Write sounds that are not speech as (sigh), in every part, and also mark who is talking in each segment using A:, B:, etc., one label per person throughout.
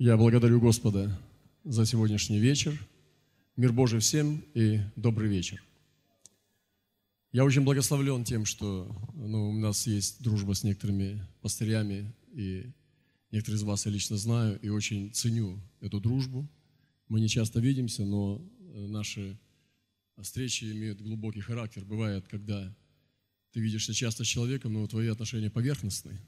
A: Я благодарю Господа за сегодняшний вечер. Мир Божий всем и добрый вечер. Я очень благословлен тем, что ну, у нас есть дружба с некоторыми пастырями, и некоторые из вас я лично знаю, и очень ценю эту дружбу. Мы не часто видимся, но наши встречи имеют глубокий характер. Бывает, когда ты видишься часто с человеком, но твои отношения поверхностные.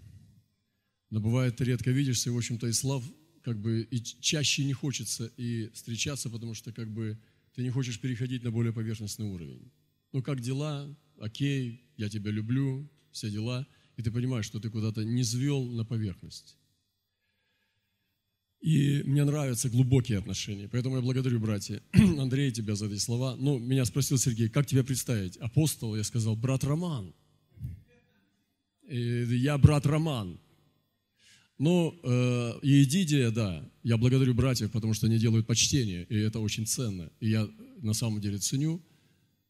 A: Но бывает, ты редко видишься, и, в общем-то, и слав, как бы, и чаще не хочется и встречаться, потому что, как бы, ты не хочешь переходить на более поверхностный уровень. Ну, как дела? Окей, я тебя люблю, все дела. И ты понимаешь, что ты куда-то не звел на поверхность. И мне нравятся глубокие отношения. Поэтому я благодарю, братья, (clears throat) Андрей, тебя за эти слова. Ну, меня спросил Сергей, как тебя представить? Апостол, я сказал, брат Роман. И я брат Роман. Ну, э, и Идидия, да, я благодарю братьев, потому что они делают почтение, и это очень ценно. И я на самом деле ценю,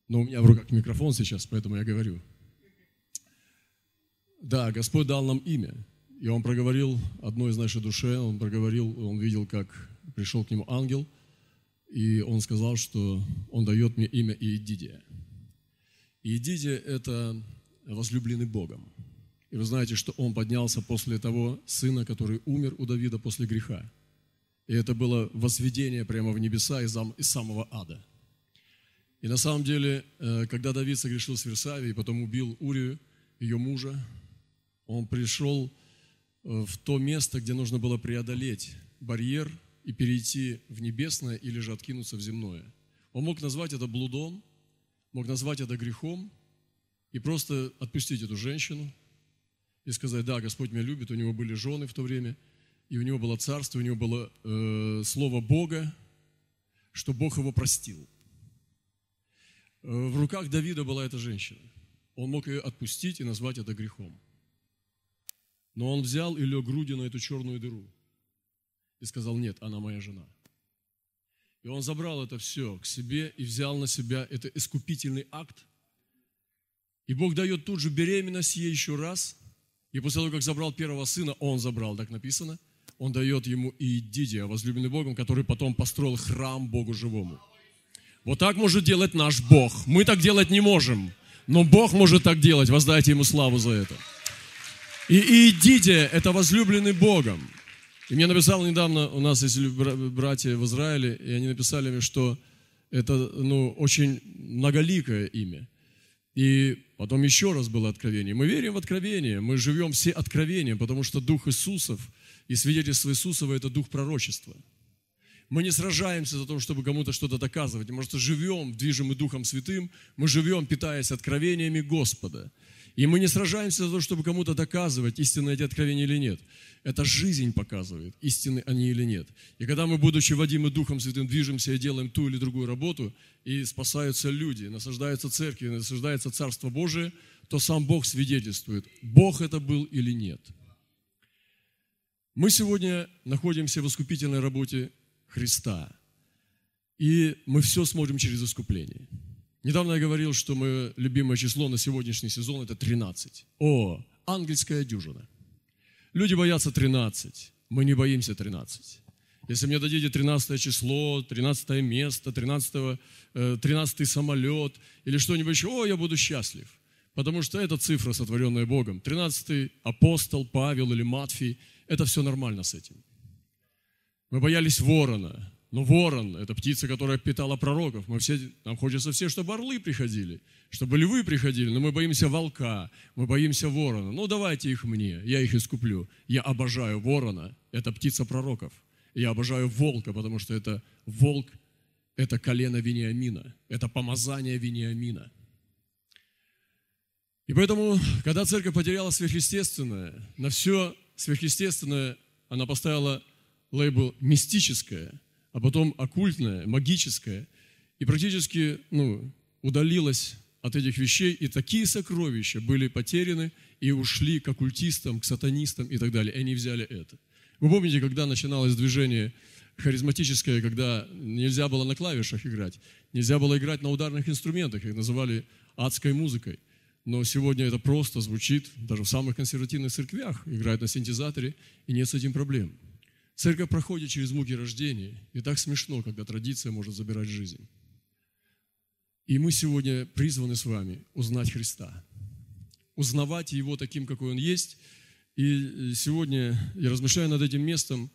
A: но у меня в руках микрофон сейчас, поэтому я говорю. Да, Господь дал нам имя. И он проговорил одной из нашей душе, он проговорил, он видел, как пришел к нему ангел, и он сказал, что он дает мне имя Иедидия. Иедидия – это возлюбленный Богом. И вы знаете, что он поднялся после того сына, который умер у Давида после греха. И это было возведение прямо в небеса из самого ада. И на самом деле, э, когда Давид согрешил с Версавией, потом убил Урию, ее мужа, он пришел Э, в то место, где нужно было преодолеть барьер и перейти в небесное или же откинуться в земное. Он мог назвать это блудом, мог назвать это грехом и просто отпустить эту женщину и сказать, да, Господь меня любит, у него были жены в то время, и у него было царство, у него было э, слово Бога, что Бог его простил. Э, в руках Давида была эта женщина. Он мог ее отпустить и назвать это грехом. Но он взял и лег грудью на эту черную дыру и сказал, нет, она моя жена. И он забрал это все к себе и взял на себя это искупительный акт. И Бог дает тут же беременность ей еще раз. И после того, как забрал первого сына, он забрал, так написано, он дает ему и Дидия, возлюбленный Богом, который потом построил храм Богу живому. Вот так может делать наш Бог. Мы так делать не можем. Но Бог может так делать. Воздайте Ему славу за это. И идите, это возлюбленный Богом. И мне написал недавно, у нас есть братья в Израиле, и они написали мне, что это ну, очень многоликое имя. И потом еще раз было откровение. Мы верим в откровение, мы живем все откровением, потому что Дух Иисусов и свидетельство Иисусова – это Дух пророчества. Мы не сражаемся за то, чтобы кому-то что-то доказывать. Мы просто живем, движимый Духом Святым, мы живем, питаясь откровениями Господа. И мы не сражаемся за то, чтобы кому-то доказывать, истинны эти откровения или нет. Это жизнь показывает, истинны они или нет. И когда мы, будучи водимы Духом Святым, движемся и делаем ту или другую работу, и спасаются люди, насаждаются церкви, насаждается Царство Божие, то сам Бог свидетельствует, Бог это был или нет. Мы сегодня находимся в искупительной работе Христа. И мы все смотрим через искупление. Недавно я говорил, что мое любимое число на сегодняшний сезон – это 13. О, ангельская дюжина. Люди боятся 13. Мы не боимся 13. Если мне дадите 13 число, 13 место, 13, 13 э, самолет или что-нибудь еще, о, я буду счастлив. Потому что это цифра, сотворенная Богом. 13 апостол Павел или Матфий, это все нормально с этим. Мы боялись ворона, но ворон – это птица, которая питала пророков. Мы все, нам хочется все, чтобы орлы приходили, чтобы львы приходили, но мы боимся волка, мы боимся ворона. Ну, давайте их мне, я их искуплю. Я обожаю ворона, это птица пророков. Я обожаю волка, потому что это волк, это колено Вениамина, это помазание Вениамина. И поэтому, когда церковь потеряла сверхъестественное, на все сверхъестественное она поставила лейбл «мистическое», а потом оккультное, магическое, и практически ну, удалилась от этих вещей, и такие сокровища были потеряны и ушли к оккультистам, к сатанистам и так далее. И они взяли это. Вы помните, когда начиналось движение харизматическое, когда нельзя было на клавишах играть, нельзя было играть на ударных инструментах, их называли адской музыкой. Но сегодня это просто звучит, даже в самых консервативных церквях играют на синтезаторе, и нет с этим проблем. Церковь проходит через муки рождения, и так смешно, когда традиция может забирать жизнь. И мы сегодня призваны с вами узнать Христа, узнавать Его таким, какой Он есть. И сегодня я размышляю над этим местом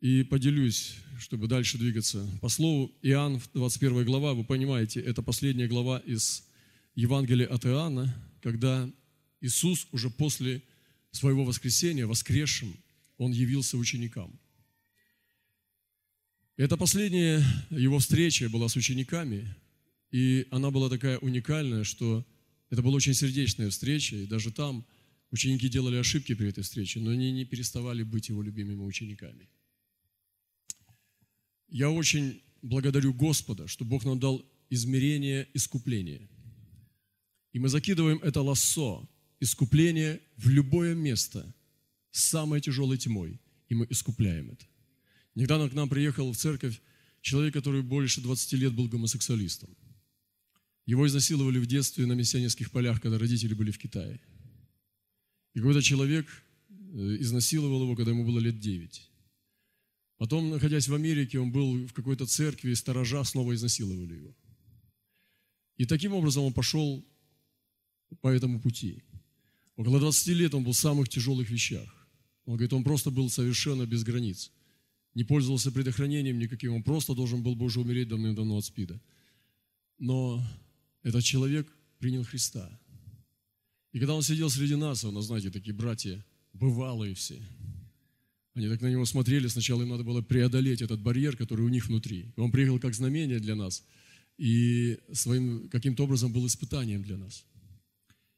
A: и поделюсь, чтобы дальше двигаться. По слову Иоанн, 21 глава, вы понимаете, это последняя глава из Евангелия от Иоанна, когда Иисус уже после своего воскресения, воскресшим, Он явился ученикам. Это последняя его встреча была с учениками, и она была такая уникальная, что это была очень сердечная встреча, и даже там ученики делали ошибки при этой встрече, но они не переставали быть его любимыми учениками. Я очень благодарю Господа, что Бог нам дал измерение искупления. И мы закидываем это лассо, искупление в любое место с самой тяжелой тьмой, и мы искупляем это. Недавно к нам приехал в церковь человек, который больше 20 лет был гомосексуалистом. Его изнасиловали в детстве на миссионерских полях, когда родители были в Китае. И какой-то человек э, изнасиловал его, когда ему было лет 9. Потом, находясь в Америке, он был в какой-то церкви, сторожа снова изнасиловали его. И таким образом он пошел по этому пути. Около 20 лет он был в самых тяжелых вещах. Он говорит, он просто был совершенно без границ. Не пользовался предохранением никаким, он просто должен был бы уже умереть давным-давно от СПИДа. Но этот человек принял Христа. И когда он сидел среди нас, он, знаете, такие братья, бывалые все, они так на него смотрели, сначала им надо было преодолеть этот барьер, который у них внутри. Он приехал как знамение для нас, и своим каким-то образом был испытанием для нас.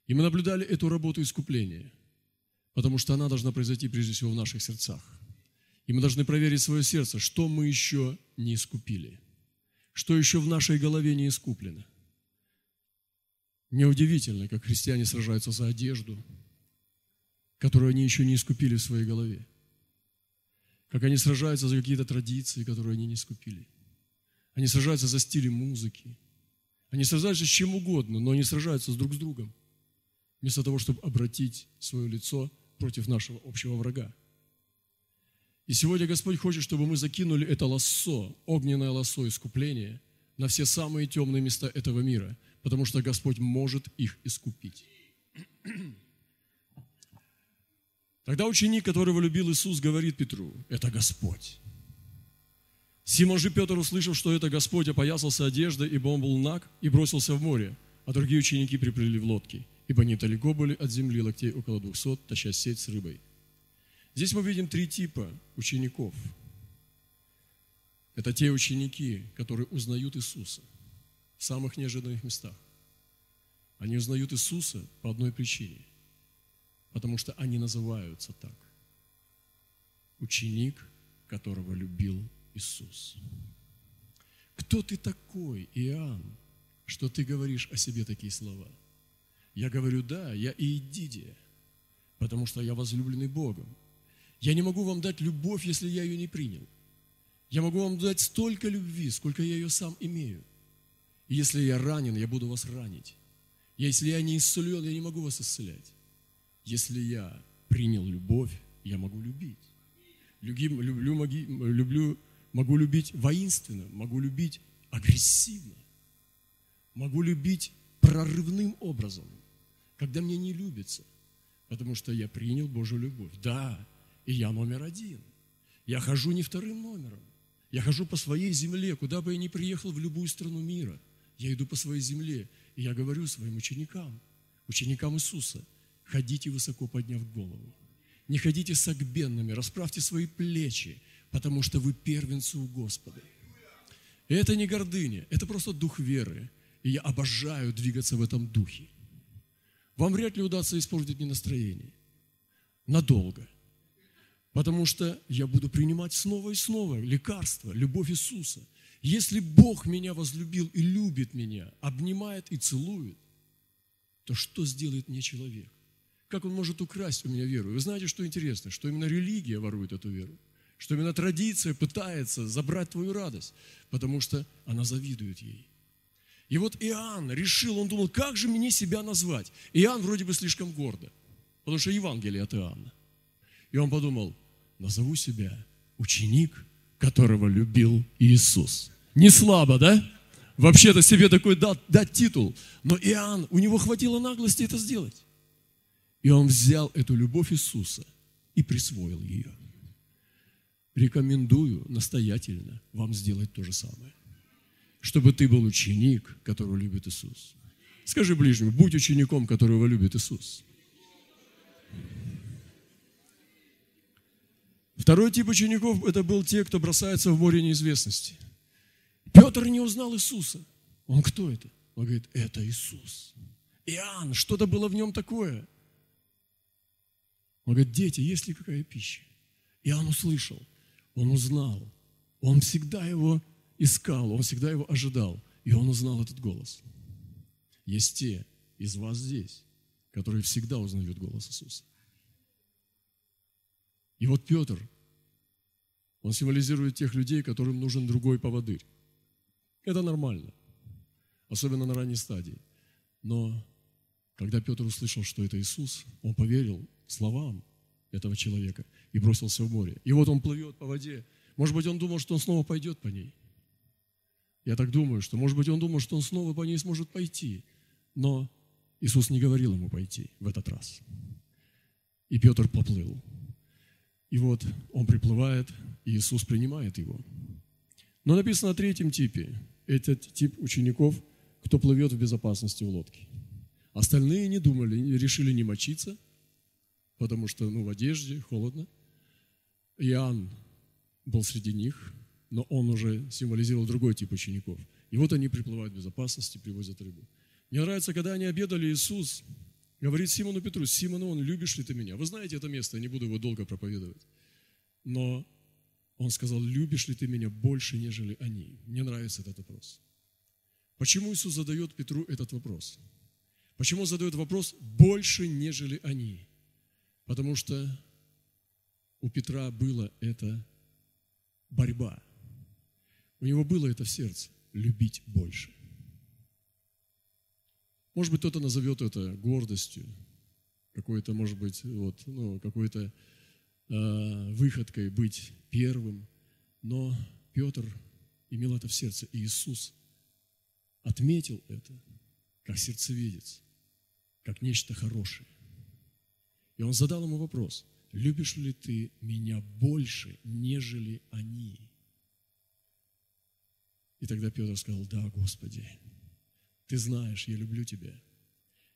A: И мы наблюдали эту работу искупления, потому что она должна произойти прежде всего в наших сердцах. И мы должны проверить свое сердце, что мы еще не искупили, что еще в нашей голове не искуплено. Неудивительно, как христиане сражаются за одежду, которую они еще не искупили в своей голове. Как они сражаются за какие-то традиции, которые они не искупили. Они сражаются за стили музыки. Они сражаются с чем угодно, но они сражаются друг с другом вместо того, чтобы обратить свое лицо против нашего общего врага. И сегодня Господь хочет, чтобы мы закинули это лассо, огненное лассо искупления на все самые темные места этого мира, потому что Господь может их искупить. (clears throat) Тогда ученик, которого любил Иисус, говорит Петру, это Господь. Симон же Петр, услышав, что это Господь, опоясался одеждой, ибо он был наг, и бросился в море, а другие ученики приплыли в лодки ибо они далеко были от земли локтей около двухсот, таща сеть с рыбой. Здесь мы видим три типа учеников. Это те ученики, которые узнают Иисуса в самых неожиданных местах. Они узнают Иисуса по одной причине, потому что они называются так. Ученик, которого любил Иисус. Кто ты такой, Иоанн, что ты говоришь о себе такие слова – я говорю, да, я Иедидия, потому что я возлюбленный Богом. Я не могу вам дать любовь, если я ее не принял. Я могу вам дать столько любви, сколько я ее сам имею. И если я ранен, я буду вас ранить. Если я не исцелен, я не могу вас исцелять. Если я принял любовь, я могу любить. Люблю, люблю, люблю, могу любить воинственно, могу любить агрессивно, могу любить прорывным образом – когда мне не любится, потому что я принял Божью любовь. Да, и я номер один. Я хожу не вторым номером. Я хожу по своей земле, куда бы я ни приехал в любую страну мира. Я иду по своей земле, и я говорю своим ученикам, ученикам Иисуса, ходите высоко подняв голову. Не ходите согбенными, расправьте свои плечи, потому что вы первенцы у Господа. И это не гордыня, это просто дух веры. И я обожаю двигаться в этом духе вам вряд ли удастся испортить мне настроение. Надолго. Потому что я буду принимать снова и снова лекарство, любовь Иисуса. Если Бог меня возлюбил и любит меня, обнимает и целует, то что сделает мне человек? Как он может украсть у меня веру? Вы знаете, что интересно? Что именно религия ворует эту веру. Что именно традиция пытается забрать твою радость, потому что она завидует ей. И вот Иоанн решил, он думал, как же мне себя назвать? Иоанн вроде бы слишком гордо, потому что Евангелие от Иоанна. И он подумал, назову себя ученик, которого любил Иисус. Не слабо, да? Вообще-то себе такой дать, дать титул. Но Иоанн, у него хватило наглости это сделать. И он взял эту любовь Иисуса и присвоил ее. Рекомендую настоятельно вам сделать то же самое. Чтобы ты был ученик, которого любит Иисус. Скажи ближнему, будь учеником, которого любит Иисус. Второй тип учеников – это был те, кто бросается в море неизвестности. Петр не узнал Иисуса. Он кто это? Он говорит, это Иисус. Иоанн, что-то было в нем такое. Он говорит, дети, есть ли какая пища? Иоанн услышал, он узнал, он всегда его искал, он всегда его ожидал, и он узнал этот голос. Есть те из вас здесь, которые всегда узнают голос Иисуса. И вот Петр, он символизирует тех людей, которым нужен другой поводырь. Это нормально, особенно на ранней стадии. Но когда Петр услышал, что это Иисус, он поверил словам этого человека и бросился в море. И вот он плывет по воде. Может быть, он думал, что он снова пойдет по ней. Я так думаю, что, может быть, он думал, что он снова по ней сможет пойти. Но Иисус не говорил ему пойти в этот раз. И Петр поплыл. И вот он приплывает, и Иисус принимает его. Но написано о третьем типе. Этот тип учеников, кто плывет в безопасности в лодке. Остальные не думали, решили не мочиться, потому что ну, в одежде холодно. Иоанн был среди них, но он уже символизировал другой тип учеников. И вот они приплывают в безопасности, привозят рыбу. Мне нравится, когда они обедали, Иисус говорит Симону Петру, Симону, он любишь ли ты меня? Вы знаете это место, я не буду его долго проповедовать. Но он сказал, любишь ли ты меня больше, нежели они? Мне нравится этот вопрос. Почему Иисус задает Петру этот вопрос? Почему он задает вопрос больше, нежели они? Потому что у Петра было это борьба. У него было это в сердце – любить больше. Может быть, кто-то назовет это гордостью, какой-то, может быть, вот, ну, какой-то э, выходкой быть первым. Но Петр имел это в сердце, и Иисус отметил это как сердцевидец, как нечто хорошее. И он задал ему вопрос, любишь ли ты меня больше, нежели они? И тогда Петр сказал, да, Господи, ты знаешь, я люблю тебя.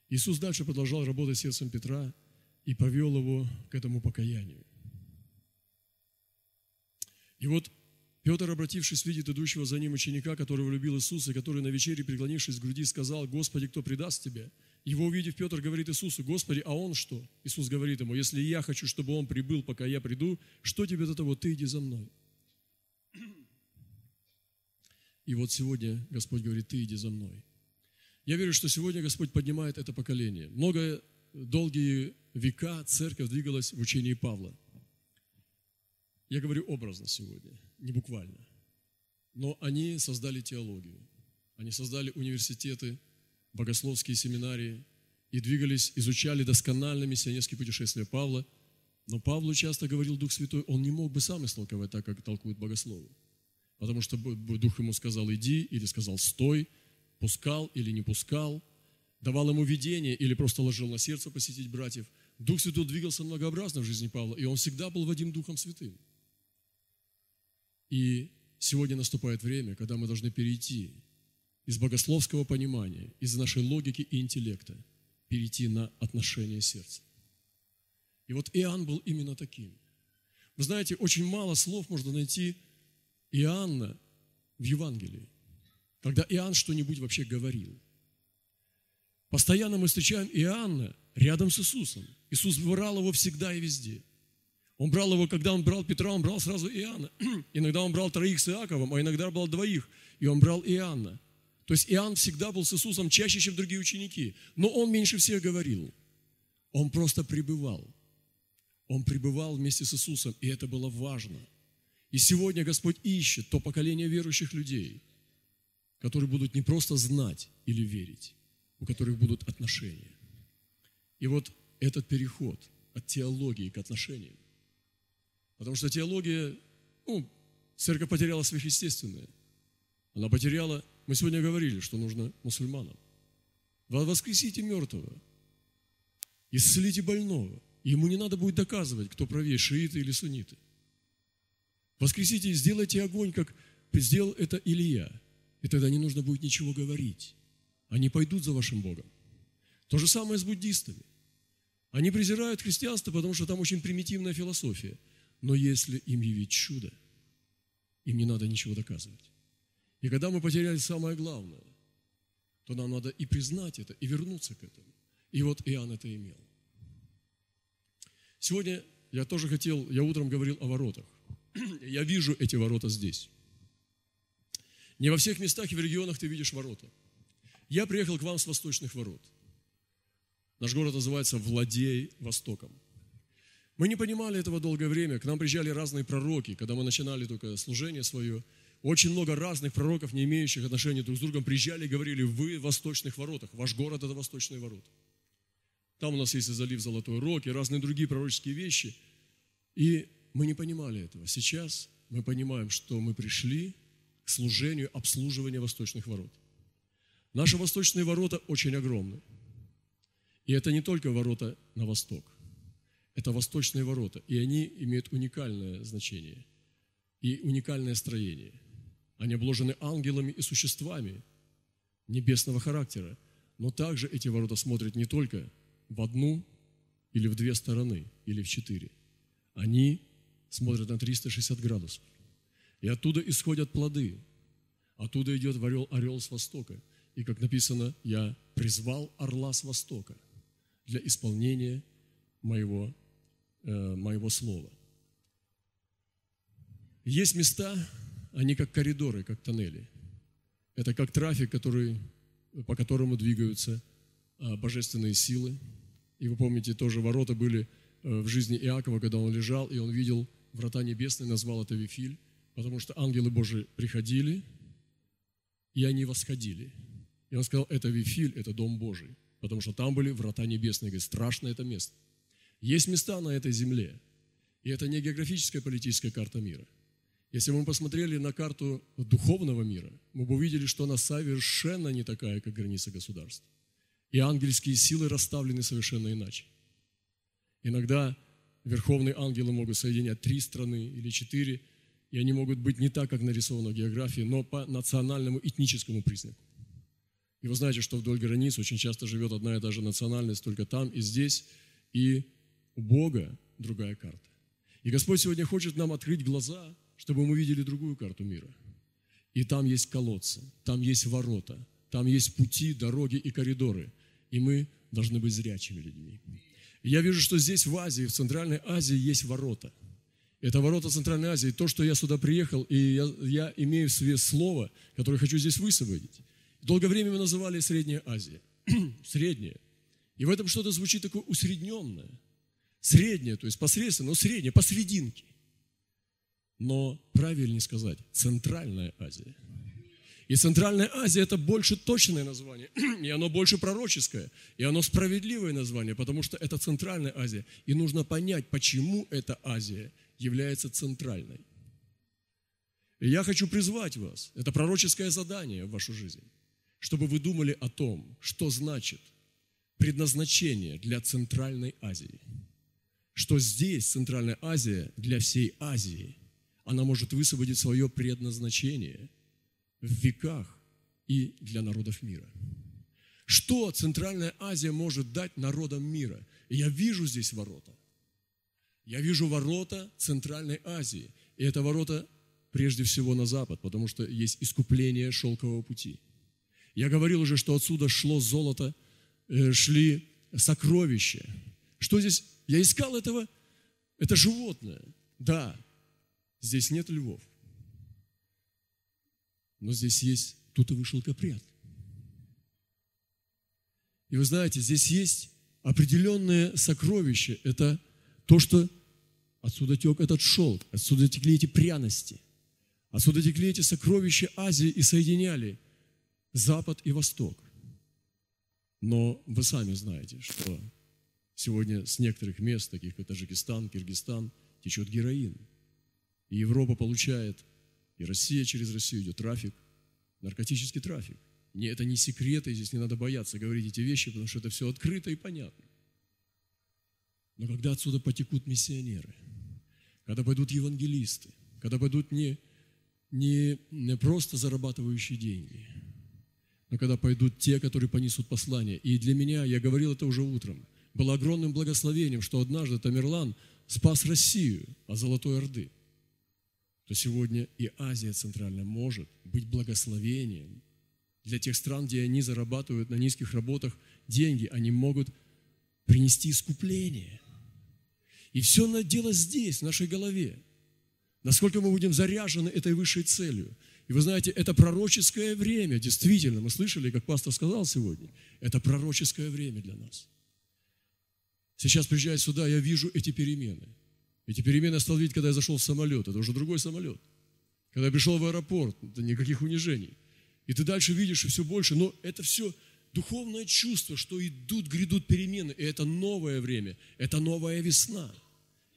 A: Иисус дальше продолжал работать сердцем Петра и повел его к этому покаянию. И вот Петр, обратившись, видит идущего за ним ученика, которого любил Иисус, и который на вечере, преклонившись к груди, сказал, «Господи, кто предаст тебя?» Его увидев, Петр говорит Иисусу, Господи, а он что? Иисус говорит ему, если я хочу, чтобы он прибыл, пока я приду, что тебе до того? Ты иди за мной. И вот сегодня Господь говорит, ты иди за мной. Я верю, что сегодня Господь поднимает это поколение. Много, долгие века церковь двигалась в учении Павла. Я говорю образно сегодня, не буквально. Но они создали теологию. Они создали университеты, богословские семинарии и двигались, изучали досконально миссионерские путешествия Павла. Но Павлу часто говорил Дух Святой, он не мог бы сам истолковать так, как толкуют богословы. Потому что Дух ему сказал «иди» или сказал «стой», пускал или не пускал, давал ему видение или просто ложил на сердце посетить братьев. Дух Святой двигался многообразно в жизни Павла, и он всегда был Вадим Духом Святым. И сегодня наступает время, когда мы должны перейти из богословского понимания, из нашей логики и интеллекта перейти на отношение сердца. И вот Иоанн был именно таким. Вы знаете, очень мало слов можно найти Иоанна в Евангелии, когда Иоанн что-нибудь вообще говорил. Постоянно мы встречаем Иоанна рядом с Иисусом. Иисус брал его всегда и везде. Он брал его, когда он брал Петра, он брал сразу Иоанна. (clears throat) Иногда он брал троих с Иаковом, а иногда брал двоих, и он брал Иоанна. То есть Иоанн всегда был с Иисусом чаще, чем другие ученики. Но он меньше всех говорил. Он просто пребывал. Он пребывал вместе с Иисусом, и это было важно. И сегодня Господь ищет то поколение верующих людей, которые будут не просто знать или верить, у которых будут отношения. И вот этот переход от теологии к отношениям. Потому что теология ну, церковь потеряла сверхъестественное. Она потеряла, мы сегодня говорили, что нужно мусульманам. Воскресите мертвого, исцелите больного. Ему не надо будет доказывать, кто правее, шииты или сунниты. Воскресите и сделайте огонь, как сделал это Илья. И тогда не нужно будет ничего говорить. Они пойдут за вашим Богом. То же самое с буддистами. Они презирают христианство, потому что там очень примитивная философия. Но если им явить чудо, им не надо ничего доказывать. И когда мы потеряли самое главное, то нам надо и признать это, и вернуться к этому. И вот Иоанн это имел. Сегодня я тоже хотел, я утром говорил о воротах. (clears throat) Я вижу эти ворота здесь. Не во всех местах и в регионах ты видишь ворота. Я приехал к вам с восточных ворот. Наш город называется Владей Востоком. Мы не понимали этого долгое время. К нам приезжали разные пророки, когда мы начинали только служение свое. Очень много разных пророков, не имеющих отношения друг с другом, приезжали и говорили, вы в восточных воротах, ваш город – это восточные ворота. Там у нас есть и залив Золотой Рог, и разные другие пророческие вещи. И мы не понимали этого. Сейчас мы понимаем, что мы пришли к служению обслуживания восточных ворот. Наши восточные ворота очень огромны. И это не только ворота на восток. Это восточные ворота. И они имеют уникальное значение и уникальное строение. Они обложены ангелами и существами небесного характера. Но также эти ворота смотрят не только в одну или в две стороны, или в четыре. Они смотрят на 360 градусов. И оттуда исходят плоды. Оттуда идет орел, орел с востока. И как написано, я призвал орла с востока для исполнения моего, э, моего слова. Есть места, они как коридоры, как тоннели. Это как трафик, который, по которому двигаются э, божественные силы. И вы помните, тоже ворота были э, в жизни Иакова, когда он лежал, и он видел врата небесные, назвал это Вифиль, потому что ангелы Божии приходили, и они восходили. И он сказал, это Вифиль, это Дом Божий, потому что там были врата небесные. Говорит, страшно это место. Есть места на этой земле, и это не географическая политическая карта мира. Если бы мы посмотрели на карту духовного мира, мы бы увидели, что она совершенно не такая, как граница государств. И ангельские силы расставлены совершенно иначе. Иногда верховные ангелы могут соединять три страны или четыре, и они могут быть не так, как нарисовано в географии, но по национальному этническому признаку. И вы знаете, что вдоль границ очень часто живет одна и та же национальность, только там и здесь, и у Бога другая карта. И Господь сегодня хочет нам открыть глаза, чтобы мы видели другую карту мира. И там есть колодцы, там есть ворота, там есть пути, дороги и коридоры. И мы должны быть зрячими людьми я вижу, что здесь в Азии, в Центральной Азии есть ворота. Это ворота Центральной Азии. То, что я сюда приехал, и я, я имею в себе слово, которое хочу здесь высвободить. Долгое время мы называли Средняя Азия. (clears throat) Средняя. И в этом что-то звучит такое усредненное. Среднее, то есть посредственно, но среднее, посрединке. Но правильнее сказать, Центральная Азия – и Центральная Азия – это больше точное название, (clears throat) и оно больше пророческое, и оно справедливое название, потому что это Центральная Азия. И нужно понять, почему эта Азия является центральной. И я хочу призвать вас, это пророческое задание в вашу жизнь, чтобы вы думали о том, что значит предназначение для Центральной Азии. Что здесь Центральная Азия для всей Азии, она может высвободить свое предназначение – в веках и для народов мира. Что Центральная Азия может дать народам мира? Я вижу здесь ворота. Я вижу ворота Центральной Азии. И это ворота прежде всего на запад, потому что есть искупление шелкового пути. Я говорил уже, что отсюда шло золото, э, шли сокровища. Что здесь? Я искал этого, это животное. Да, здесь нет львов. Но здесь есть тутовый шелкопряд. И вы знаете, здесь есть определенное сокровище. Это то, что отсюда тек этот шелк, отсюда текли эти пряности, отсюда текли эти сокровища Азии и соединяли Запад и Восток. Но вы сами знаете, что сегодня с некоторых мест, таких как Таджикистан, Киргизстан, течет героин. И Европа получает, и Россия через Россию идет трафик, наркотический трафик. Не, это не секреты, здесь не надо бояться говорить эти вещи, потому что это все открыто и понятно. Но когда отсюда потекут миссионеры, когда пойдут евангелисты, когда пойдут не, не, не просто зарабатывающие деньги, но когда пойдут те, которые понесут послание. И для меня, я говорил это уже утром, было огромным благословением, что однажды Тамерлан спас Россию от Золотой Орды. То сегодня и Азия Центральная может быть благословением для тех стран, где они зарабатывают на низких работах деньги, они могут принести искупление. И все надо дело здесь, в нашей голове. Насколько мы будем заряжены этой высшей целью. И вы знаете, это пророческое время, действительно, мы слышали, как пастор сказал сегодня, это пророческое время для нас. Сейчас приезжая сюда, я вижу эти перемены. Эти перемены я стал видеть, когда я зашел в самолет. Это уже другой самолет. Когда я пришел в аэропорт, это никаких унижений. И ты дальше видишь и все больше, но это все духовное чувство, что идут, грядут перемены, и это новое время, это новая весна.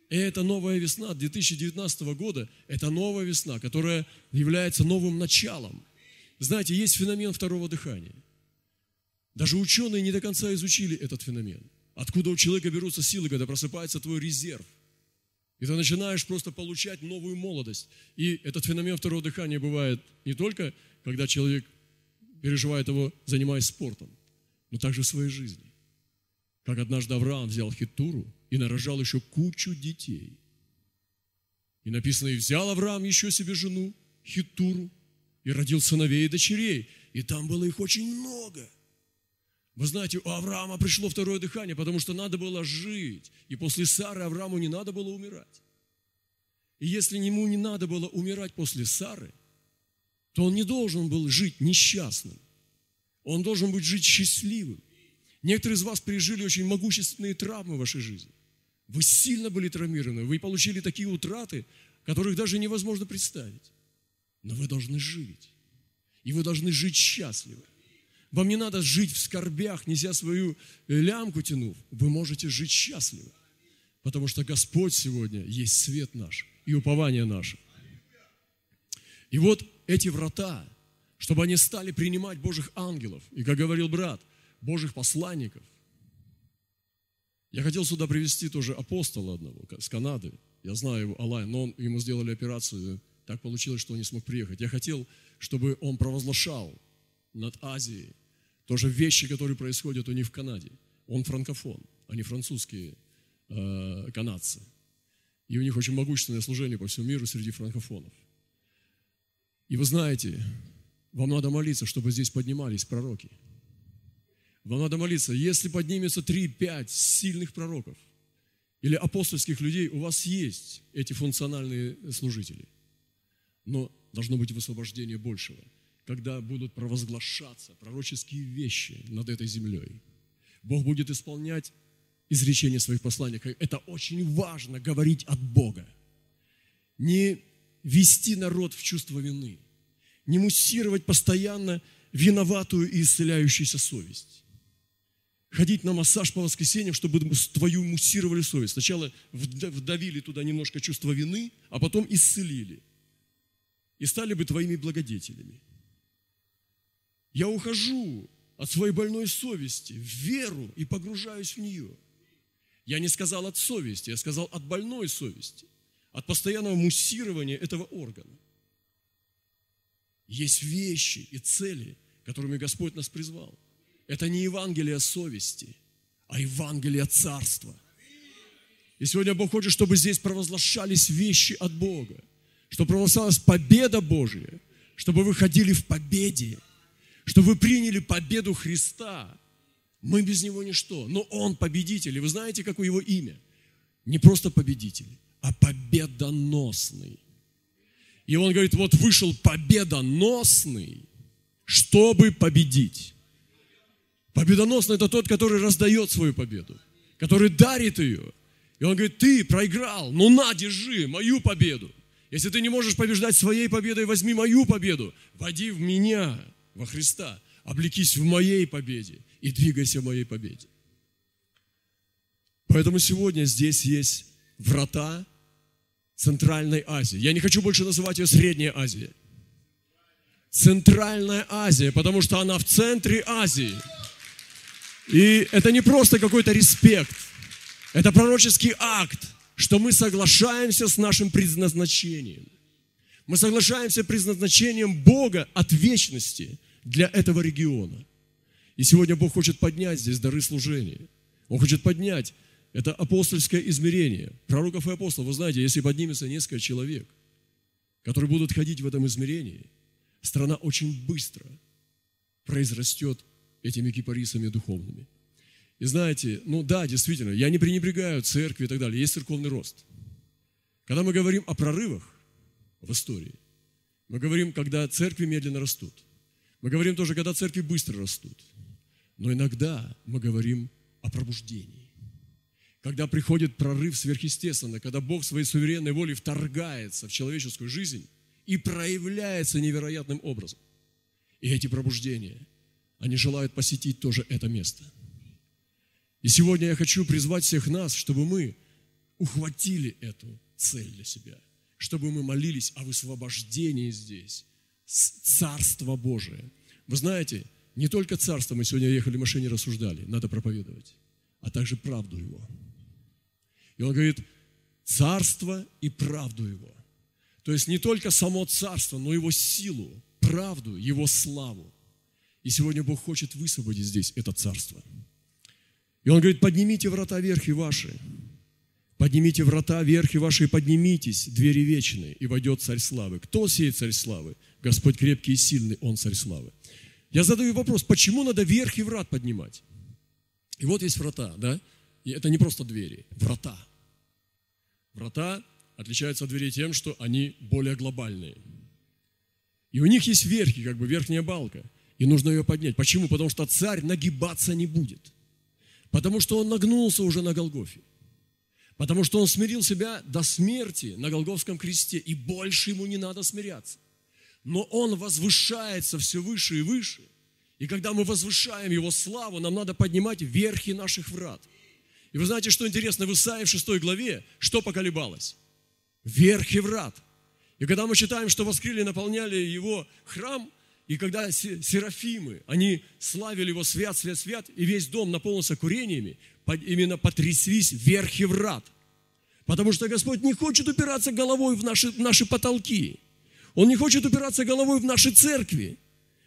A: И это новая весна 2019 года, это новая весна, которая является новым началом. Знаете, есть феномен второго дыхания. Даже ученые не до конца изучили этот феномен. Откуда у человека берутся силы, когда просыпается твой резерв. И ты начинаешь просто получать новую молодость. И этот феномен второго дыхания бывает не только когда человек переживает его, занимаясь спортом, но также в своей жизни. Как однажды Авраам взял хитуру и нарожал еще кучу детей. И написано, и взял Авраам еще себе жену, хитуру, и родил сыновей и дочерей. И там было их очень много. Вы знаете, у Авраама пришло второе дыхание, потому что надо было жить. И после Сары Аврааму не надо было умирать. И если ему не надо было умирать после Сары, то он не должен был жить несчастным. Он должен быть жить счастливым. Некоторые из вас пережили очень могущественные травмы в вашей жизни. Вы сильно были травмированы, вы получили такие утраты, которых даже невозможно представить. Но вы должны жить. И вы должны жить счастливо. Вам не надо жить в скорбях, неся свою э, лямку тянув. Вы можете жить счастливо. Потому что Господь сегодня есть свет наш и упование наше. И вот эти врата, чтобы они стали принимать Божьих ангелов, и, как говорил брат, Божьих посланников. Я хотел сюда привести тоже апостола одного с Канады. Я знаю его, Алайн, но он, ему сделали операцию. Так получилось, что он не смог приехать. Я хотел, чтобы он провозглашал над Азией тоже вещи, которые происходят у них в Канаде. Он франкофон, они французские э, канадцы. И у них очень могущественное служение по всему миру среди франкофонов – и вы знаете, вам надо молиться, чтобы здесь поднимались пророки. Вам надо молиться, если поднимется 3-5 сильных пророков или апостольских людей, у вас есть эти функциональные служители. Но должно быть высвобождение большего, когда будут провозглашаться пророческие вещи над этой землей. Бог будет исполнять изречения своих посланий. Это очень важно говорить от Бога. Не вести народ в чувство вины, не муссировать постоянно виноватую и исцеляющуюся совесть. Ходить на массаж по воскресеньям, чтобы твою муссировали совесть. Сначала вдавили туда немножко чувство вины, а потом исцелили. И стали бы твоими благодетелями. Я ухожу от своей больной совести в веру и погружаюсь в нее. Я не сказал от совести, я сказал от больной совести – от постоянного муссирования этого органа. Есть вещи и цели, которыми Господь нас призвал. Это не Евангелие совести, а Евангелие царства. И сегодня Бог хочет, чтобы здесь провозглашались вещи от Бога, чтобы провозглашалась победа Божья, чтобы вы ходили в победе, чтобы вы приняли победу Христа. Мы без Него ничто, но Он победитель. И вы знаете, какое Его имя? Не просто победитель, а победоносный. И он говорит, вот вышел победоносный, чтобы победить. Победоносный – это тот, который раздает свою победу, который дарит ее. И он говорит, ты проиграл, ну на, держи мою победу. Если ты не можешь побеждать своей победой, возьми мою победу. Води в меня, во Христа. Облекись в моей победе и двигайся в моей победе. Поэтому сегодня здесь есть врата Центральной Азии. Я не хочу больше называть ее Средняя Азия. Центральная Азия, потому что она в центре Азии. И это не просто какой-то респект, это пророческий акт, что мы соглашаемся с нашим предназначением. Мы соглашаемся с предназначением Бога от вечности для этого региона. И сегодня Бог хочет поднять здесь дары служения. Он хочет поднять это апостольское измерение. Пророков и апостолов, вы знаете, если поднимется несколько человек, которые будут ходить в этом измерении, страна очень быстро произрастет этими кипарисами духовными. И знаете, ну да, действительно, я не пренебрегаю церкви и так далее, есть церковный рост. Когда мы говорим о прорывах в истории, мы говорим, когда церкви медленно растут. Мы говорим тоже, когда церкви быстро растут. Но иногда мы говорим о пробуждении. Когда приходит прорыв сверхъестественно, когда Бог своей суверенной волей вторгается в человеческую жизнь и проявляется невероятным образом. И эти пробуждения – они желают посетить тоже это место. И сегодня я хочу призвать всех нас, чтобы мы ухватили эту цель для себя, чтобы мы молились о высвобождении здесь, Царство Божие. Вы знаете, не только Царство, мы сегодня ехали в машине, рассуждали, надо проповедовать, а также правду Его. И он говорит, Царство и правду Его. То есть не только само Царство, но Его силу, правду, Его славу. И сегодня Бог хочет высвободить здесь это царство. И Он говорит, поднимите врата верхи ваши, поднимите врата верхи ваши и поднимитесь, двери вечные, и войдет царь славы. Кто сеет царь славы? Господь крепкий и сильный, Он царь славы. Я задаю вопрос, почему надо верхи врат поднимать? И вот есть врата, да? И это не просто двери, врата. Врата отличаются от дверей тем, что они более глобальные. И у них есть верхи, как бы верхняя балка – и нужно ее поднять. Почему? Потому что царь нагибаться не будет. Потому что он нагнулся уже на Голгофе. Потому что он смирил себя до смерти на Голговском кресте, и больше ему не надо смиряться. Но он возвышается все выше и выше. И когда мы возвышаем его славу, нам надо поднимать верхи наших врат. И вы знаете, что интересно, в Исаии в 6 главе, что поколебалось? Верхи врат. И когда мы читаем, что воскрили, наполняли его храм, и когда серафимы, они славили его свят, свят, свят, и весь дом наполнился курениями, именно потряслись верхи врат. Потому что Господь не хочет упираться головой в наши, в наши потолки. Он не хочет упираться головой в наши церкви.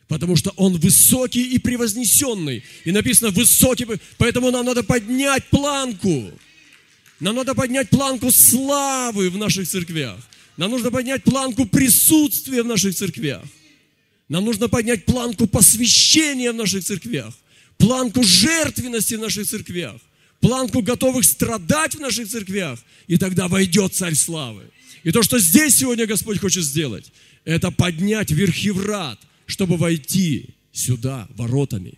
A: Потому что Он высокий и превознесенный. И написано высокий, поэтому нам надо поднять планку. Нам надо поднять планку славы в наших церквях. Нам нужно поднять планку присутствия в наших церквях. Нам нужно поднять планку посвящения в наших церквях, планку жертвенности в наших церквях, планку готовых страдать в наших церквях, и тогда войдет Царь Славы. И то, что здесь сегодня Господь хочет сделать, это поднять верхи врат, чтобы войти сюда воротами.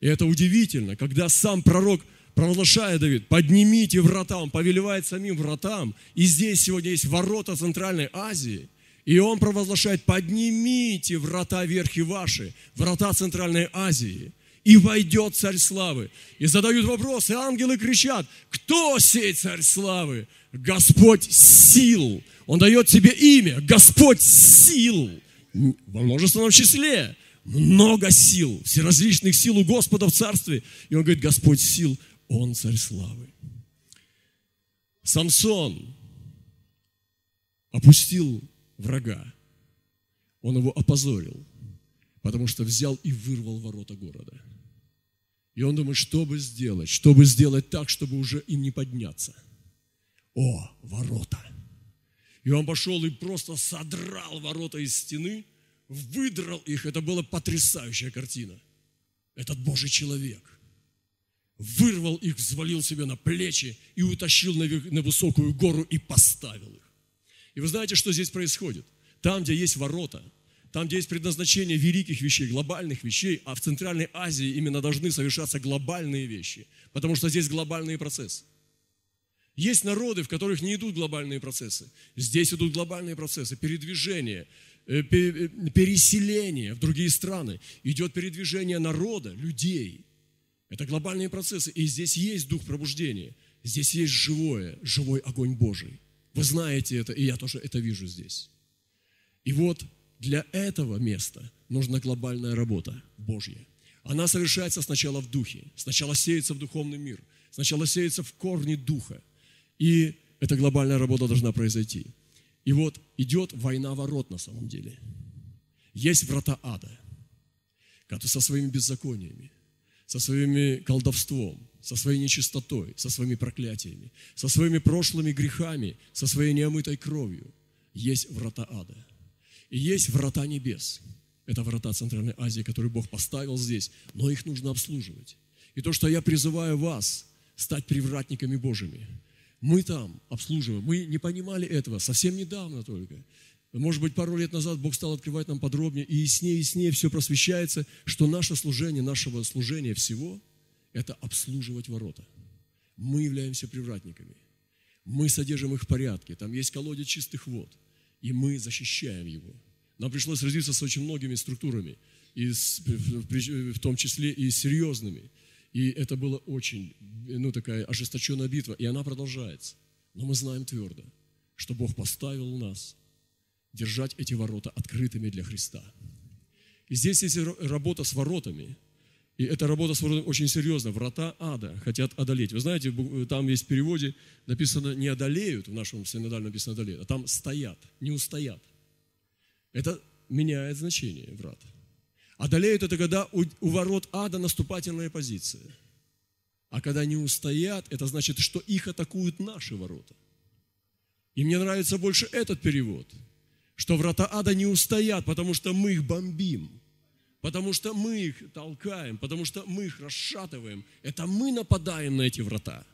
A: И это удивительно, когда сам пророк провозглашает Давид, поднимите врата, он повелевает самим вратам. И здесь сегодня есть ворота Центральной Азии – и он провозглашает, поднимите врата верхи ваши, врата Центральной Азии, и войдет царь славы. И задают вопросы, ангелы кричат, кто сей царь славы? Господь сил. Он дает тебе имя, Господь сил. Во множественном числе. Много сил, всеразличных сил у Господа в царстве. И он говорит, Господь сил, Он царь славы. Самсон опустил врага. Он его опозорил, потому что взял и вырвал ворота города. И он думает, что бы сделать, что бы сделать так, чтобы уже им не подняться. О, ворота! И он пошел и просто содрал ворота из стены, выдрал их. Это была потрясающая картина. Этот Божий человек вырвал их, взвалил себе на плечи и утащил на, высокую гору и поставил их. И вы знаете, что здесь происходит? Там, где есть ворота, там, где есть предназначение великих вещей, глобальных вещей, а в Центральной Азии именно должны совершаться глобальные вещи, потому что здесь глобальные процессы. Есть народы, в которых не идут глобальные процессы. Здесь идут глобальные процессы, передвижение, э, э, переселение в другие страны. Идет передвижение народа, людей. Это глобальные процессы. И здесь есть дух пробуждения. Здесь есть живое, живой огонь Божий Вы знаете это, и я тоже это вижу здесь. И вот для этого места нужна глобальная работа Божья. Она совершается сначала в духе, сначала сеется в духовный мир, сначала сеется в корни духа. И эта глобальная работа должна произойти. И вот идет война ворот на самом деле. Есть врата ада, которые со своими беззакониями, со своими колдовством, со своей нечистотой, со своими проклятиями, со своими прошлыми грехами, со своей неомытой кровью. Есть врата ада. И есть врата небес. Это врата Центральной Азии, которые Бог поставил здесь, но их нужно обслуживать. И то, что я призываю вас стать привратниками Божьими, мы там обслуживаем. Мы не понимали этого совсем недавно только. Может быть, пару лет назад Бог стал открывать нам подробнее, и яснее, яснее все просвещается, что наше служение, нашего служения всего – это обслуживать ворота. Мы являемся привратниками. Мы содержим их в порядке. Там есть колодец чистых вод, и мы защищаем его. Нам пришлось развиться с очень многими структурами, и с, в том числе и серьезными. И это была очень, ну, такая ожесточенная битва, и она продолжается. Но мы знаем твердо, что Бог поставил нас держать эти ворота открытыми для Христа. И здесь есть работа с воротами, и эта работа с воротами очень серьезная. Врата ада хотят одолеть. Вы знаете, там есть в переводе написано «не одолеют», в нашем синодальном написано «одолеют», а там «стоят», «не устоят». Это меняет значение врат. Одолеют это когда у, у ворот ада наступательная позиция. А когда не устоят, это значит, что их атакуют наши ворота. И мне нравится больше этот перевод – что врата ада не устоят, потому что мы их бомбим, потому что мы их толкаем, потому что мы их расшатываем. Это мы нападаем на эти врата.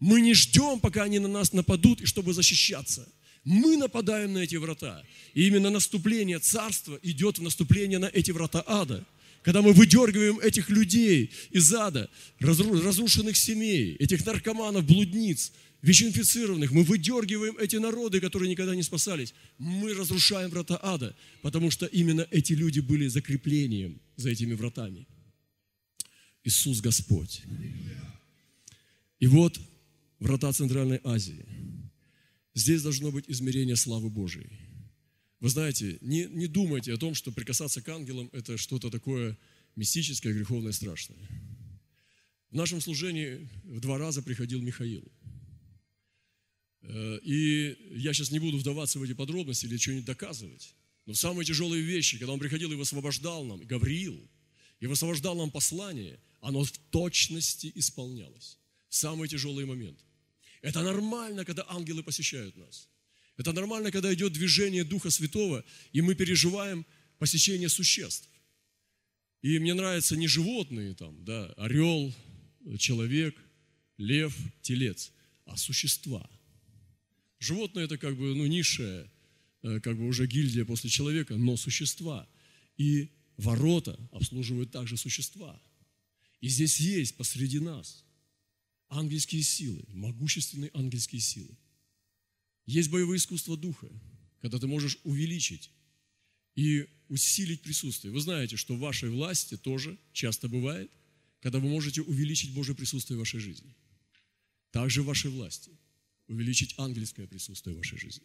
A: Мы не ждем, пока они на нас нападут, и чтобы защищаться. Мы нападаем на эти врата. И именно наступление царства идет в наступление на эти врата ада. Когда мы выдергиваем этих людей из ада, разрушенных семей, этих наркоманов, блудниц, ВИЧ-инфицированных, мы выдергиваем эти народы, которые никогда не спасались. Мы разрушаем врата ада, потому что именно эти люди были закреплением за этими вратами. Иисус Господь. И вот врата Центральной Азии. Здесь должно быть измерение славы Божией. Вы знаете, не, не думайте о том, что прикасаться к ангелам – это что-то такое мистическое, греховное, страшное. В нашем служении в два раза приходил Михаил – и я сейчас не буду вдаваться в эти подробности или что-нибудь доказывать. Но самые тяжелые вещи, когда он приходил и высвобождал нам, Гавриил, и высвобождал нам послание, оно в точности исполнялось. Самый тяжелый момент. Это нормально, когда ангелы посещают нас. Это нормально, когда идет движение Духа Святого, и мы переживаем посещение существ. И мне нравятся не животные там, да, орел, человек, лев, телец, а существа – Животное это как бы ну, низшая, э, как бы уже гильдия после человека, но существа. И ворота обслуживают также существа. И здесь есть посреди нас ангельские силы, могущественные ангельские силы. Есть боевое искусство духа, когда ты можешь увеличить и усилить присутствие. Вы знаете, что в вашей власти тоже часто бывает, когда вы можете увеличить Божье присутствие в вашей жизни. Также в вашей власти – увеличить ангельское присутствие в вашей жизни.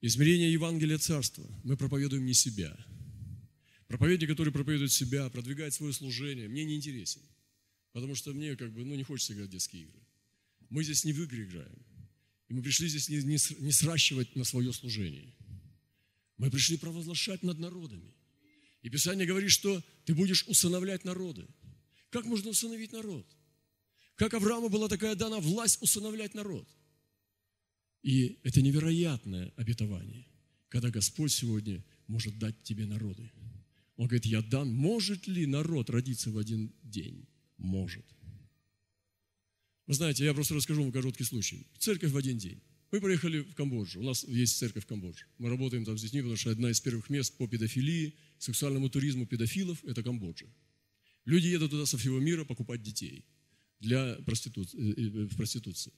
A: Измерение Евангелия Царства. Мы проповедуем не себя. Проповедник, который проповедует себя, продвигает свое служение, мне не интересен. Потому что мне как бы, ну, не хочется играть в детские игры. Мы здесь не в игры играем. И мы пришли здесь не, не, не сращивать на свое служение. Мы пришли провозглашать над народами. И Писание говорит, что ты будешь усыновлять народы. Как можно усыновить народ? Как Аврааму была такая дана власть усыновлять народ. И это невероятное обетование, когда Господь сегодня может дать тебе народы. Он говорит, я дан. Может ли народ родиться в один день? Может. Вы знаете, я просто расскажу вам короткий случай. Церковь в один день. Мы приехали в Камбоджу. У нас есть церковь в Камбодже. Мы работаем там с детьми, потому что одна из первых мест по педофилии, сексуальному туризму педофилов – это Камбоджа. Люди едут туда со всего мира покупать детей – для проституции, э, э, в проституции.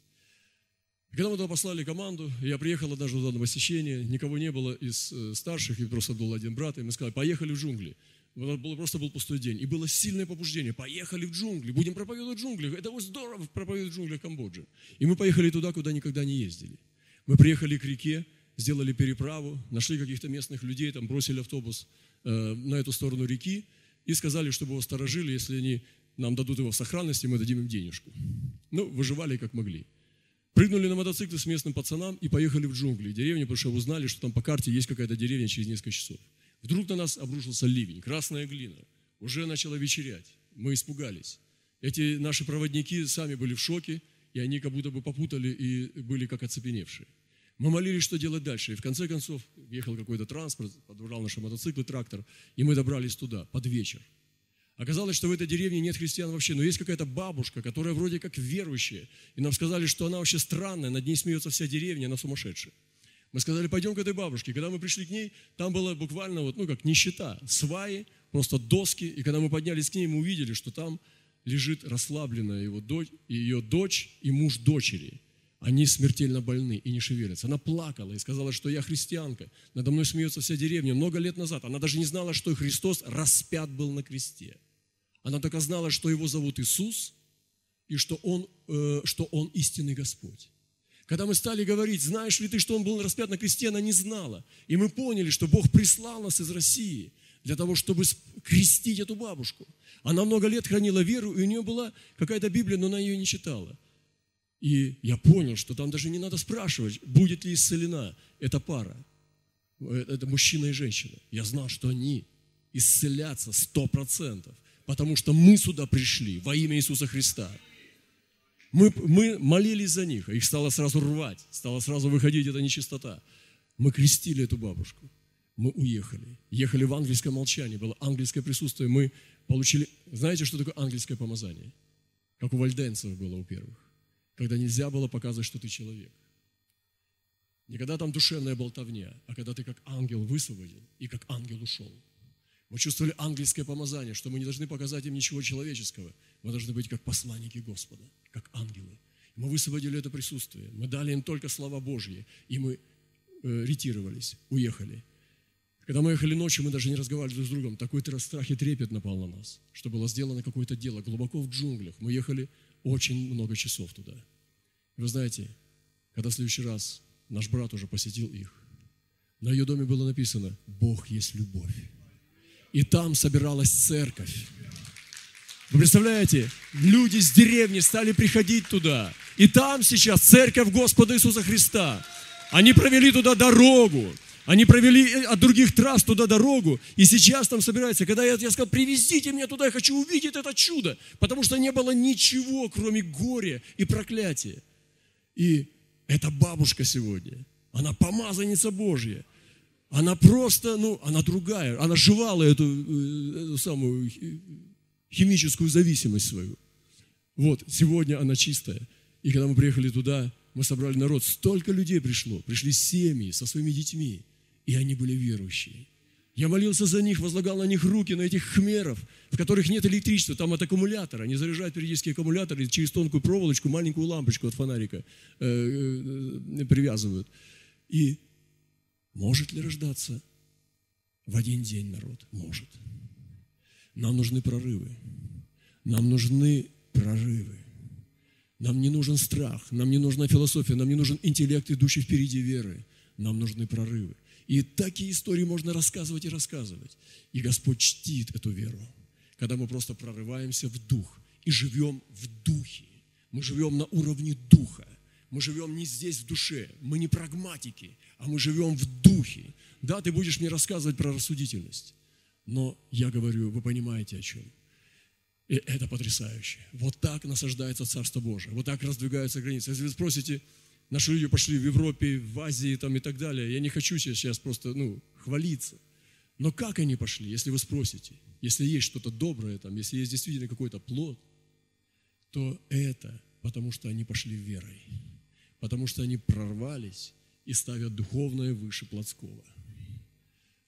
A: Когда мы туда послали команду, я приехал однажды туда на посещение, никого не было из э, старших, и просто был один брат, и мы сказали, поехали в джунгли. Был, просто был пустой день. И было сильное побуждение. Поехали в джунгли, будем проповедовать в джунглях. Это вот здорово проповедовать в джунглях Камбоджи. И мы поехали туда, куда никогда не ездили. Мы приехали к реке, сделали переправу, нашли каких-то местных людей, там бросили автобус э, на эту сторону реки и сказали, чтобы его сторожили, если они нам дадут его в сохранности, мы дадим им денежку. Ну, выживали как могли. Прыгнули на мотоциклы с местным пацанам и поехали в джунгли, деревню, потому что узнали, что там по карте есть какая-то деревня через несколько часов. Вдруг на нас обрушился ливень, красная глина. Уже начало вечерять. Мы испугались. Эти наши проводники сами были в шоке, и они как будто бы попутали и были как оцепеневшие. Мы молились, что делать дальше. И в конце концов ехал какой-то транспорт, подбрал наши мотоциклы, трактор, и мы добрались туда под вечер. Оказалось, что в этой деревне нет христиан вообще, но есть какая-то бабушка, которая вроде как верующая. И нам сказали, что она вообще странная, над ней смеется вся деревня, она сумасшедшая. Мы сказали, пойдем к этой бабушке. Когда мы пришли к ней, там было буквально вот, ну как нищета, сваи, просто доски. И когда мы поднялись к ней, мы увидели, что там лежит расслабленная его дочь, ее дочь и муж дочери. Они смертельно больны и не шевелятся. Она плакала и сказала, что я христианка. Надо мной смеется вся деревня. Много лет назад она даже не знала, что Христос распят был на кресте. Она только знала, что его зовут Иисус и что он, э, что он истинный Господь. Когда мы стали говорить, знаешь ли ты, что он был распят на кресте, она не знала. И мы поняли, что Бог прислал нас из России для того, чтобы крестить эту бабушку. Она много лет хранила веру, и у нее была какая-то Библия, но она ее не читала. И я понял, что там даже не надо спрашивать, будет ли исцелена эта пара. Э, это мужчина и женщина. Я знал, что они исцелятся сто процентов, потому что мы сюда пришли во имя Иисуса Христа. Мы, мы молились за них, а их стало сразу рвать, стало сразу выходить эта нечистота. Мы крестили эту бабушку. Мы уехали. Ехали в ангельское молчание, было ангельское присутствие. Мы получили... Знаете, что такое ангельское помазание? Как у вальденцев было у первых. Когда нельзя было показывать, что ты человек. Не когда там душевная болтовня, а когда ты как ангел высвободил и как ангел ушел. Мы чувствовали ангельское помазание, что мы не должны показать им ничего человеческого. Мы должны быть как посланники Господа, как ангелы. Мы высвободили это присутствие. Мы дали им только слова Божьи. И мы э, ретировались, уехали. Когда мы ехали ночью, мы даже не разговаривали друг с другом. Такой страх и трепет напал на нас, что было сделано какое-то дело глубоко в джунглях. Мы ехали очень много часов туда. Вы знаете, когда в следующий раз наш брат уже посетил их, на ее доме было написано «Бог есть любовь» и там собиралась церковь. Вы представляете, люди с деревни стали приходить туда. И там сейчас церковь Господа Иисуса Христа. Они провели туда дорогу. Они провели э, от других трасс туда дорогу. И сейчас там собирается. Когда я, я сказал, привезите меня туда, я хочу увидеть это чудо. Потому что не было ничего, кроме горя и проклятия. И эта бабушка сегодня, она помазанница Божья. Она просто, ну, она другая. Она жевала эту, э, эту самую химическую зависимость свою. Вот, сегодня она чистая. И когда мы приехали туда, мы собрали народ, столько людей пришло. Пришли семьи со своими детьми, и они были верующие. Я молился за них, возлагал на них руки, на этих хмеров, в которых нет электричества, там от аккумулятора. Они заряжают периодически аккумуляторы через тонкую проволочку, маленькую лампочку от фонарика э, э, привязывают. И может ли рождаться в один день народ? Может. Нам нужны прорывы. Нам нужны прорывы. Нам не нужен страх, нам не нужна философия, нам не нужен интеллект, идущий впереди веры. Нам нужны прорывы. И такие истории можно рассказывать и рассказывать. И Господь чтит эту веру, когда мы просто прорываемся в дух и живем в духе. Мы живем на уровне духа. Мы живем не здесь в душе, мы не прагматики, а мы живем в духе. Да, ты будешь мне рассказывать про рассудительность, но я говорю, вы понимаете о чем. И это потрясающе. Вот так насаждается Царство Божие, вот так раздвигаются границы. Если вы спросите, наши люди пошли в Европе, в Азии там, и так далее, я не хочу сейчас просто ну, хвалиться. Но как они пошли, если вы спросите, если есть что-то доброе там, если есть действительно какой-то плод, то это потому что они пошли верой потому что они прорвались и ставят духовное выше плотского.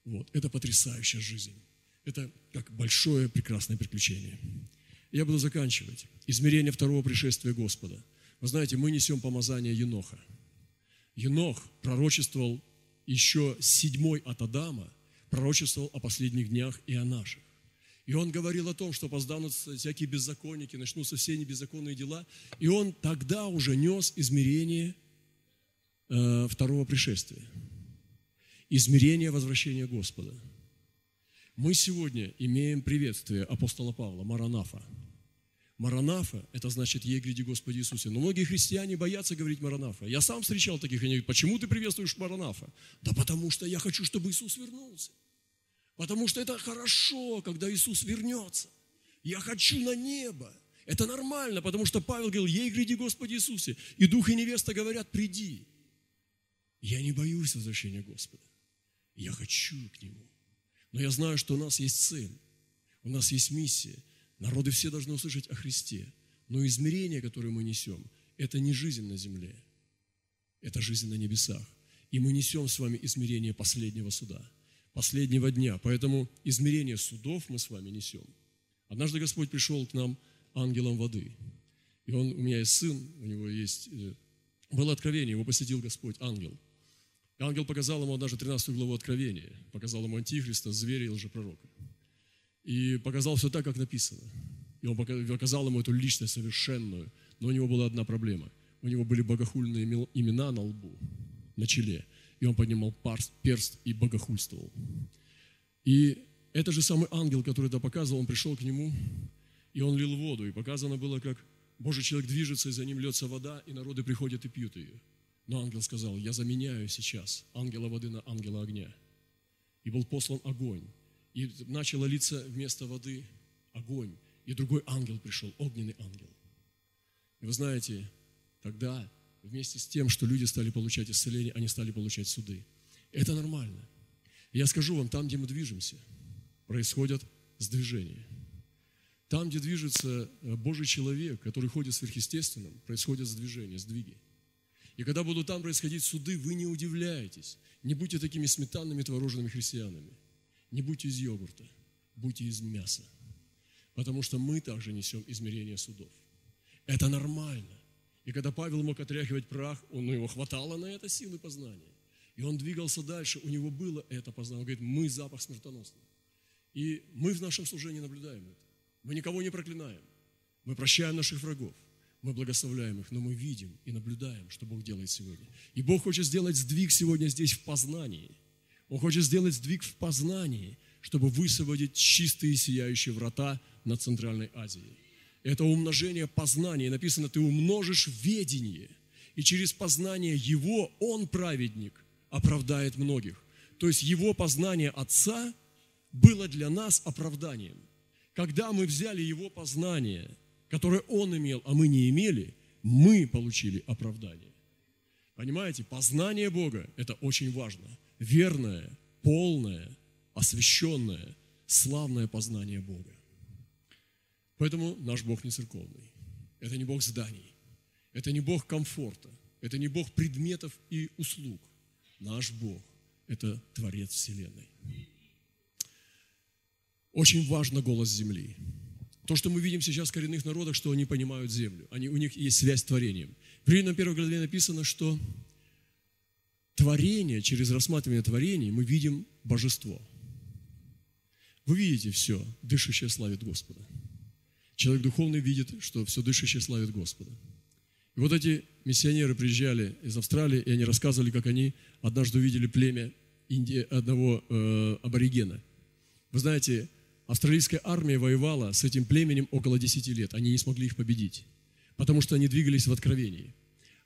A: Вот. Это потрясающая жизнь. Это как большое прекрасное приключение. Я буду заканчивать. Измерение второго пришествия Господа. Вы знаете, мы несем помазание Еноха. Енох пророчествовал еще седьмой от Адама, пророчествовал о последних днях и о наших. И он говорил о том, что поздавнутся всякие беззаконники, начнутся все небеззаконные дела. И он тогда уже нес измерение э, второго пришествия, измерение возвращения Господа. Мы сегодня имеем приветствие апостола Павла, Маранафа. Маранафа – это значит «Ей гряди Господи Иисусе». Но многие христиане боятся говорить Маранафа. Я сам встречал таких, они говорят, почему ты приветствуешь Маранафа? Да потому что я хочу, чтобы Иисус вернулся. Потому что это хорошо, когда Иисус вернется. Я хочу на небо. Это нормально, потому что Павел говорил, ей гряди Господи Иисусе. И Дух и невеста говорят, приди. Я не боюсь возвращения Господа. Я хочу к Нему. Но я знаю, что у нас есть цель, у нас есть миссия. Народы все должны услышать о Христе. Но измерение, которое мы несем, это не жизнь на земле, это жизнь на небесах. И мы несем с вами измерение последнего суда, последнего дня. Поэтому измерение судов мы с вами несем. Однажды Господь пришел к нам ангелом воды. И он, у меня есть сын, у него есть... Э, было откровение, его посетил Господь, ангел – ангел показал ему даже 13 главу Откровения, показал ему Антихриста, зверя и лжепророка. И показал все так, как написано. И он показал ему эту личность совершенную. Но у него была одна проблема. У него были богохульные имена на лбу, на челе. И он поднимал перст и богохульствовал. И это же самый ангел, который это показывал, он пришел к нему, и он лил воду. И показано было, как Божий человек движется, и за ним льется вода, и народы приходят и пьют ее. Но ангел сказал, я заменяю сейчас ангела воды на ангела огня. И был послан огонь. И начало литься вместо воды огонь. И другой ангел пришел, огненный ангел. И вы знаете, тогда вместе с тем, что люди стали получать исцеление, они стали получать суды. Это нормально. Я скажу вам, там, где мы движемся, происходят сдвижения. Там, где движется э, Божий человек, который ходит сверхъестественным, происходят сдвижения, сдвиги. И когда будут там происходить суды, вы не удивляетесь. Не будьте такими сметанными творожными христианами. Не будьте из йогурта, будьте из мяса. Потому что мы также несем измерение судов. Это нормально. И когда Павел мог отряхивать прах, он, у него хватало на это силы познания. И он двигался дальше, у него было это познание. Он говорит, мы запах смертоносный. И мы в нашем служении наблюдаем это. Мы никого не проклинаем. Мы прощаем наших врагов мы благословляем их, но мы видим и наблюдаем, что Бог делает сегодня. И Бог хочет сделать сдвиг сегодня здесь в познании. Он хочет сделать сдвиг в познании, чтобы высвободить чистые сияющие врата над Центральной Азией. Это умножение познания. Написано, ты умножишь ведение. И через познание Его Он, праведник, оправдает многих. То есть Его познание Отца было для нас оправданием. Когда мы взяли Его познание – которое он имел, а мы не имели, мы получили оправдание. Понимаете, познание Бога – это очень важно. Верное, полное, освященное, славное познание Бога. Поэтому наш Бог не церковный. Это не Бог зданий. Это не Бог комфорта. Это не Бог предметов и услуг. Наш Бог – это Творец Вселенной. Очень важно голос земли. То, что мы видим сейчас в коренных народах, что они понимают землю. Они, у них есть связь с творением. В Римлянам 1 главе написано, что творение, через рассматривание творений мы видим божество. Вы видите все, дышащее славит Господа. Человек духовный видит, что все дышащее славит Господа. И вот эти миссионеры приезжали из Австралии, и они рассказывали, как они однажды увидели племя Индии, одного э, аборигена. Вы знаете, Австралийская армия воевала с этим племенем около 10 лет. Они не смогли их победить, потому что они двигались в откровении.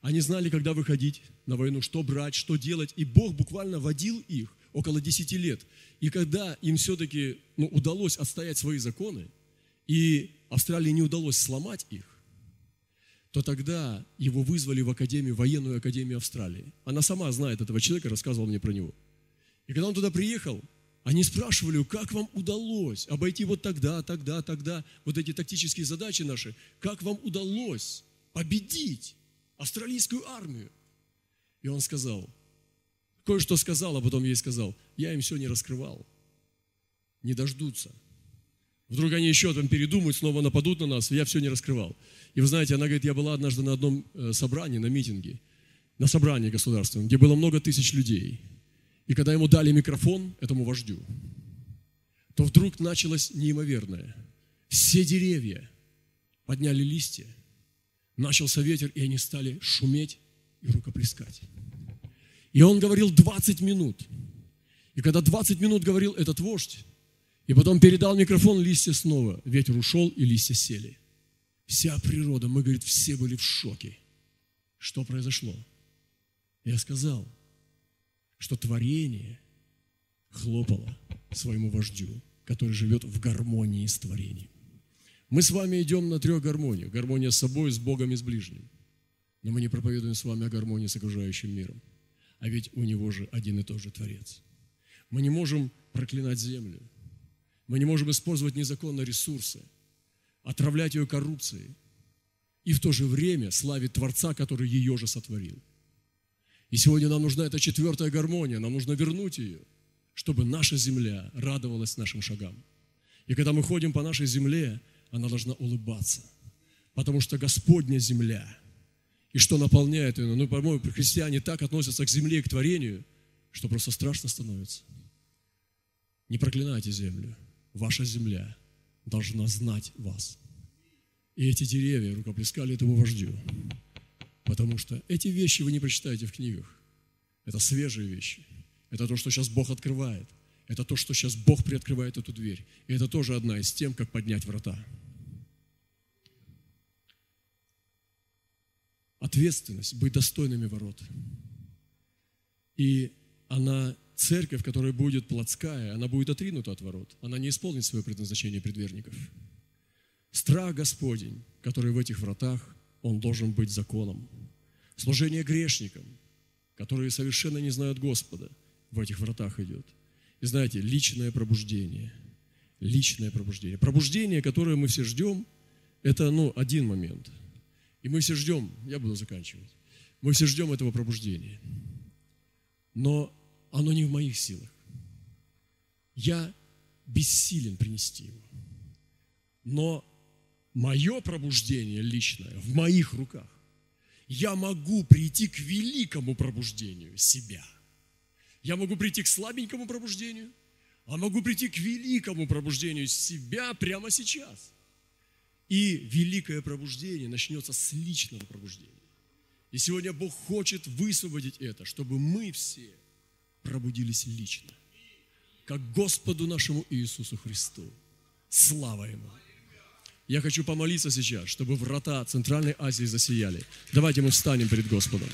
A: Они знали, когда выходить на войну, что брать, что делать. И Бог буквально водил их около 10 лет. И когда им все-таки ну, удалось отстоять свои законы, и Австралии не удалось сломать их, то тогда его вызвали в Академию, военную академию Австралии. Она сама знает этого человека, рассказывала мне про него. И когда он туда приехал, они спрашивали, как вам удалось обойти вот тогда, тогда, тогда, вот эти тактические задачи наши, как вам удалось победить австралийскую армию? И он сказал, кое-что сказал, а потом ей сказал, я им все не раскрывал, не дождутся. Вдруг они еще там передумают, снова нападут на нас, я все не раскрывал. И вы знаете, она говорит, я была однажды на одном э, собрании, на митинге, на собрании государственном, где было много тысяч людей – и когда ему дали микрофон, этому вождю, то вдруг началось неимоверное. Все деревья подняли листья, начался ветер, и они стали шуметь и рукоплескать. И он говорил 20 минут. И когда 20 минут говорил этот вождь, и потом передал микрофон, листья снова, ветер ушел, и листья сели. Вся природа, мы, говорит, все были в шоке. Что произошло? Я сказал, что творение хлопало своему вождю, который живет в гармонии с творением. Мы с вами идем на трех гармониях. Гармония с собой, с Богом и с ближним. Но мы не проповедуем с вами о гармонии с окружающим миром. А ведь у него же один и тот же Творец. Мы не можем проклинать землю. Мы не можем использовать незаконно ресурсы, отравлять ее коррупцией и в то же время славить Творца, который ее же сотворил. И сегодня нам нужна эта четвертая гармония, нам нужно вернуть ее, чтобы наша земля радовалась нашим шагам. И когда мы ходим по нашей земле, она должна улыбаться, потому что Господня земля. И что наполняет ее? Ну, по-моему, христиане так относятся к земле и к творению, что просто страшно становится. Не проклинайте землю. Ваша земля должна знать вас. И эти деревья рукоплескали этому вождю. Потому что эти вещи вы не прочитаете в книгах. Это свежие вещи. Это то, что сейчас Бог открывает. Это то, что сейчас Бог приоткрывает эту дверь. И это тоже одна из тем, как поднять врата. Ответственность быть достойными ворот. И она, церковь, которая будет плотская, она будет отринута от ворот. Она не исполнит свое предназначение предверников. Страх Господень, который в этих вратах, он должен быть законом. Служение грешникам, которые совершенно не знают Господа, в этих вратах идет. И знаете, личное пробуждение. Личное пробуждение. Пробуждение, которое мы все ждем, это ну, один момент. И мы все ждем, я буду заканчивать, мы все ждем этого пробуждения. Но оно не в моих силах. Я бессилен принести его. Но мое пробуждение личное в моих руках. Я могу прийти к великому пробуждению себя. Я могу прийти к слабенькому пробуждению, а могу прийти к великому пробуждению себя прямо сейчас. И великое пробуждение начнется с личного пробуждения. И сегодня Бог хочет высвободить это, чтобы мы все пробудились лично, как Господу нашему Иисусу Христу. Слава Ему! Я хочу помолиться сейчас, чтобы врата Центральной Азии засияли. Давайте мы встанем перед Господом.